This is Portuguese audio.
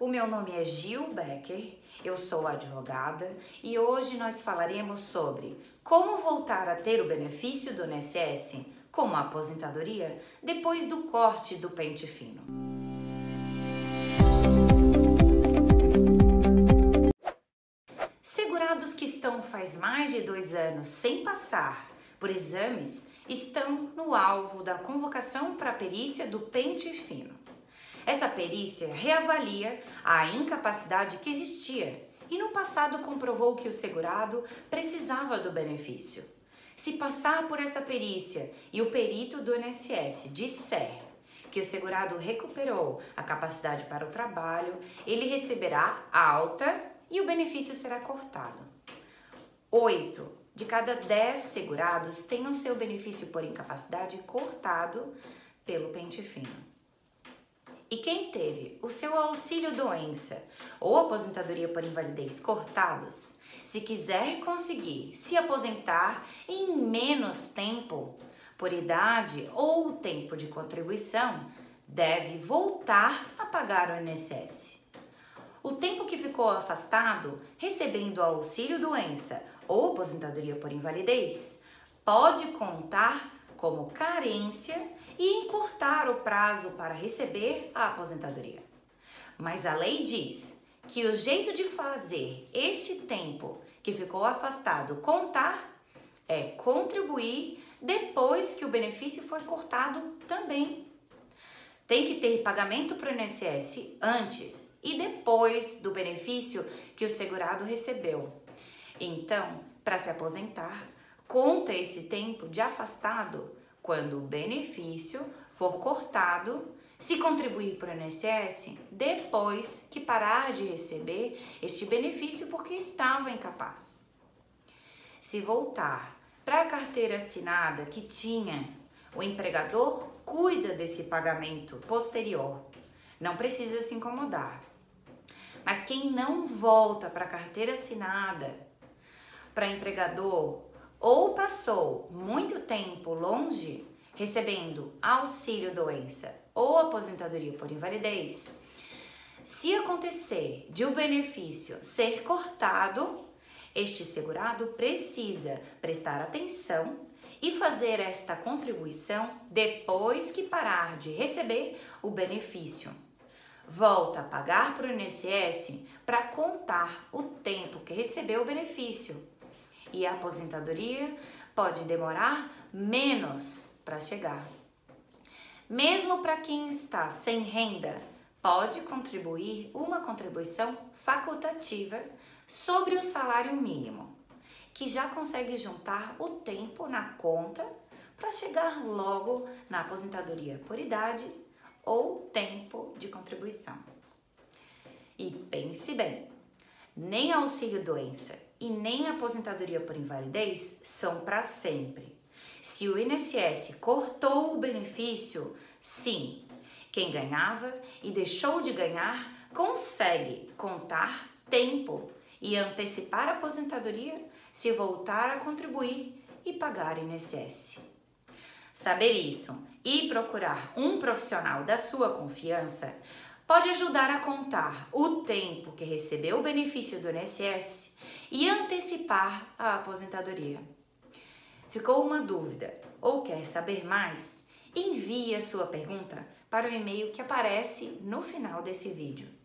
O meu nome é Gil Becker, eu sou advogada e hoje nós falaremos sobre como voltar a ter o benefício do INSS, como a aposentadoria, depois do corte do pente fino. Segurados que estão faz mais de dois anos sem passar por exames estão no alvo da convocação para a perícia do pente fino. Essa perícia reavalia a incapacidade que existia e no passado comprovou que o segurado precisava do benefício. Se passar por essa perícia e o perito do INSS disser que o segurado recuperou a capacidade para o trabalho, ele receberá alta e o benefício será cortado. Oito de cada dez segurados têm o seu benefício por incapacidade cortado pelo pente fino. E quem teve o seu auxílio doença ou aposentadoria por invalidez cortados, se quiser conseguir se aposentar em menos tempo, por idade ou tempo de contribuição, deve voltar a pagar o INSS. O tempo que ficou afastado recebendo auxílio doença ou aposentadoria por invalidez pode contar como carência e encurtar o prazo para receber a aposentadoria. Mas a lei diz que o jeito de fazer este tempo que ficou afastado contar é contribuir depois que o benefício foi cortado também. Tem que ter pagamento para o INSS antes e depois do benefício que o segurado recebeu. Então, para se aposentar, conta esse tempo de afastado quando o benefício for cortado se contribuir para o INSS depois que parar de receber este benefício porque estava incapaz. Se voltar para a carteira assinada que tinha, o empregador cuida desse pagamento posterior. Não precisa se incomodar. Mas quem não volta para a carteira assinada, para empregador ou passou muito tempo longe recebendo auxílio doença ou aposentadoria por invalidez, se acontecer de o benefício ser cortado, este segurado precisa prestar atenção e fazer esta contribuição depois que parar de receber o benefício. Volta a pagar para o INSS para contar o tempo que recebeu o benefício e a aposentadoria pode demorar menos para chegar. Mesmo para quem está sem renda, pode contribuir uma contribuição facultativa sobre o salário mínimo, que já consegue juntar o tempo na conta para chegar logo na aposentadoria por idade ou tempo de contribuição. E pense bem, nem auxílio doença e nem aposentadoria por invalidez são para sempre. Se o INSS cortou o benefício, sim, quem ganhava e deixou de ganhar consegue contar tempo e antecipar a aposentadoria se voltar a contribuir e pagar INSS. Saber isso e procurar um profissional da sua confiança pode ajudar a contar o tempo que recebeu o benefício do INSS e antecipar a aposentadoria. Ficou uma dúvida ou quer saber mais? Envie a sua pergunta para o e-mail que aparece no final desse vídeo.